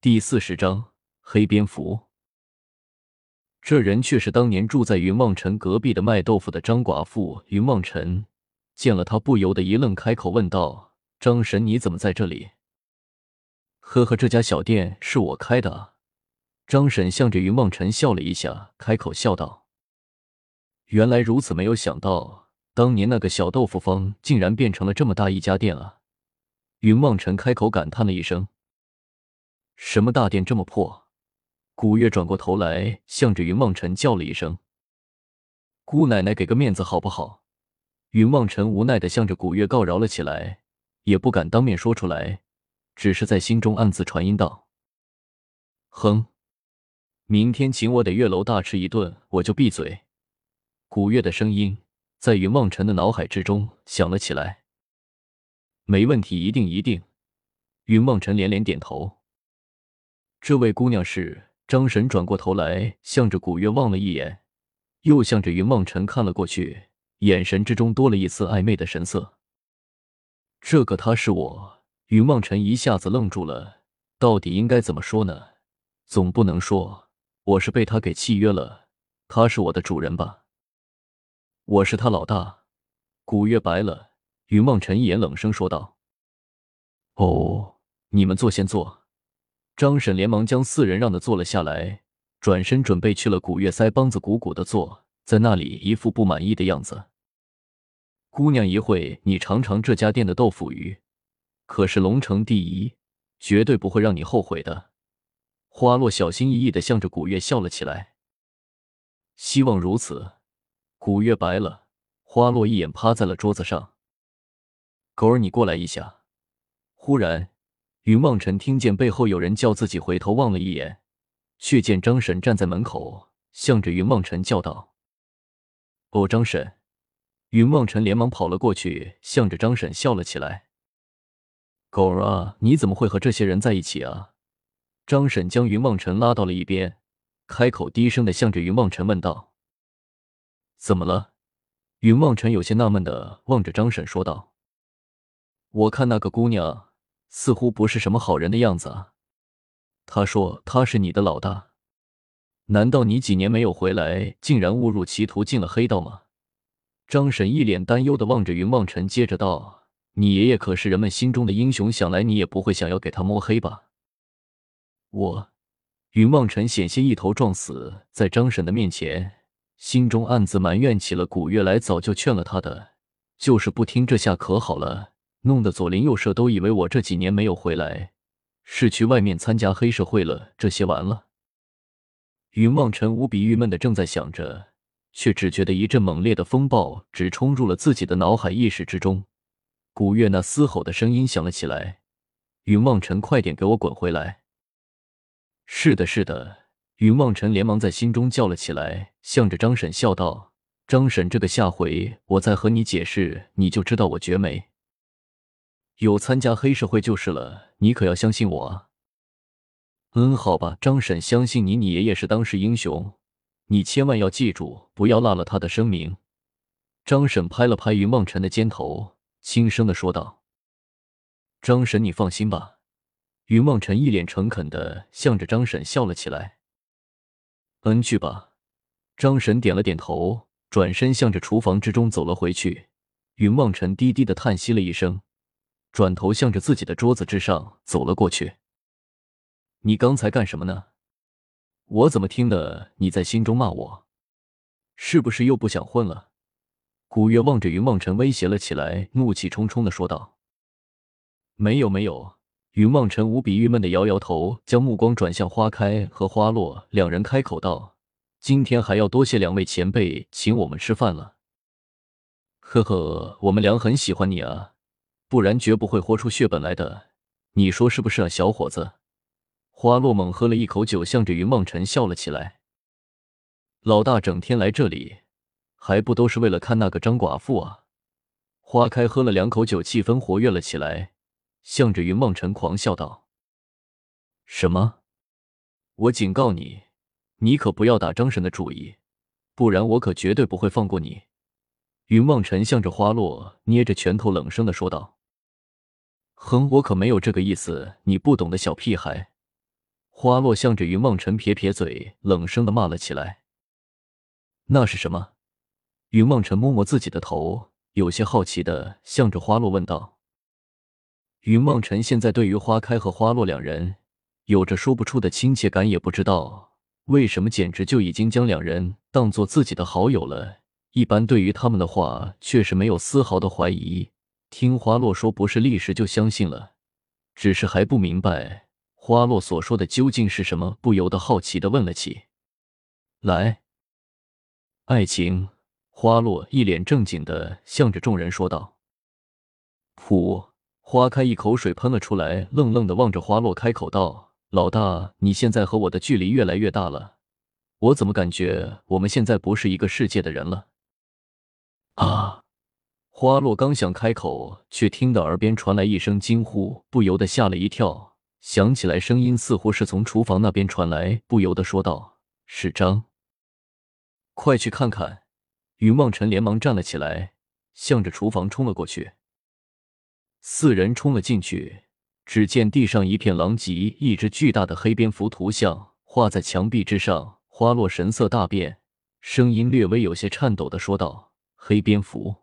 第四十章黑蝙蝠。这人却是当年住在云望尘隔壁的卖豆腐的张寡妇。云望尘见了他，不由得一愣，开口问道：“张神，你怎么在这里？”“呵呵，这家小店是我开的。”。张婶向着云望尘笑了一下，开口笑道：“原来如此，没有想到当年那个小豆腐坊竟然变成了这么大一家店啊！”云望尘开口感叹了一声。什么大殿这么破？古月转过头来，向着云望尘叫了一声：“姑奶奶，给个面子好不好？”云望尘无奈的向着古月告饶了起来，也不敢当面说出来，只是在心中暗自传音道：“哼，明天请我得月楼大吃一顿，我就闭嘴。”古月的声音在云望尘的脑海之中响了起来：“没问题，一定一定。”云望尘连连点头。这位姑娘是张神，转过头来，向着古月望了一眼，又向着云望尘看了过去，眼神之中多了一丝暧昧的神色。这个他是我，云望尘一下子愣住了，到底应该怎么说呢？总不能说我是被他给契约了，他是我的主人吧？我是他老大。古月白了云望尘一眼，冷声说道：“哦，你们坐，先坐。”张婶连忙将四人让的坐了下来，转身准备去了。古月腮帮子鼓鼓的坐在那里，一副不满意的样子。姑娘，一会你尝尝这家店的豆腐鱼，可是龙城第一，绝对不会让你后悔的。花落小心翼翼的向着古月笑了起来。希望如此。古月白了花落一眼，趴在了桌子上。狗儿，你过来一下。忽然。云望尘听见背后有人叫自己，回头望了一眼，却见张婶站在门口，向着云望尘叫道：“哦，张婶！”云望尘连忙跑了过去，向着张婶笑了起来：“狗儿啊，你怎么会和这些人在一起啊？”张婶将云望尘拉到了一边，开口低声的向着云望尘问道：“怎么了？”云望尘有些纳闷的望着张婶说道：“我看那个姑娘。”似乎不是什么好人的样子啊！他说他是你的老大，难道你几年没有回来，竟然误入歧途进了黑道吗？张婶一脸担忧的望着云望尘，接着道：“你爷爷可是人们心中的英雄，想来你也不会想要给他摸黑吧？”我，云望尘险些一头撞死在张婶的面前，心中暗自埋怨起了古月来，早就劝了他的，就是不听，这下可好了。弄得左邻右舍都以为我这几年没有回来，是去外面参加黑社会了。这些完了。云望尘无比郁闷的正在想着，却只觉得一阵猛烈的风暴直冲入了自己的脑海意识之中。古月那嘶吼的声音响了起来：“云望尘，快点给我滚回来！”是的，是的。云望尘连忙在心中叫了起来，向着张婶笑道：“张婶，这个下回我再和你解释，你就知道我绝美。”有参加黑社会就是了，你可要相信我啊！嗯，好吧，张婶相信你，你爷爷是当世英雄，你千万要记住，不要落了他的声名。张婶拍了拍云望尘的肩头，轻声的说道：“张婶，你放心吧。”云梦尘一脸诚恳的向着张婶笑了起来。嗯，去吧。张婶点了点头，转身向着厨房之中走了回去。云梦尘低低的叹息了一声。转头向着自己的桌子之上走了过去。你刚才干什么呢？我怎么听的你在心中骂我？是不是又不想混了？古月望着云望尘威胁了起来，怒气冲冲的说道：“没有没有。”云望尘无比郁闷的摇摇头，将目光转向花开和花落两人，开口道：“今天还要多谢两位前辈请我们吃饭了。呵呵，我们俩很喜欢你啊。”不然绝不会豁出血本来的，你说是不是啊，小伙子？花落猛喝了一口酒，向着云梦辰笑了起来。老大整天来这里，还不都是为了看那个张寡妇啊？花开喝了两口酒，气氛活跃了起来，向着云梦辰狂笑道：“什么？我警告你，你可不要打张神的主意，不然我可绝对不会放过你。”云梦辰向着花落捏着拳头，冷声的说道。哼，我可没有这个意思，你不懂的小屁孩！花落向着云梦辰撇撇嘴，冷声的骂了起来：“那是什么？”云梦辰摸摸自己的头，有些好奇的向着花落问道：“云梦辰现在对于花开和花落两人有着说不出的亲切感，也不知道为什么，简直就已经将两人当做自己的好友了。一般对于他们的话，却是没有丝毫的怀疑。听花落说不是历史，就相信了。只是还不明白花落所说的究竟是什么，不由得好奇的问了起来：“爱情。”花落一脸正经的向着众人说道：“噗！”花开一口水喷了出来，愣愣的望着花落，开口道：“老大，你现在和我的距离越来越大了，我怎么感觉我们现在不是一个世界的人了？”啊！花落刚想开口，却听到耳边传来一声惊呼，不由得吓了一跳，想起来声音似乎是从厨房那边传来，不由得说道：“是张，快去看看。”云望尘连忙站了起来，向着厨房冲了过去。四人冲了进去，只见地上一片狼藉，一只巨大的黑蝙蝠图像画在墙壁之上。花落神色大变，声音略微有些颤抖的说道：“黑蝙蝠。”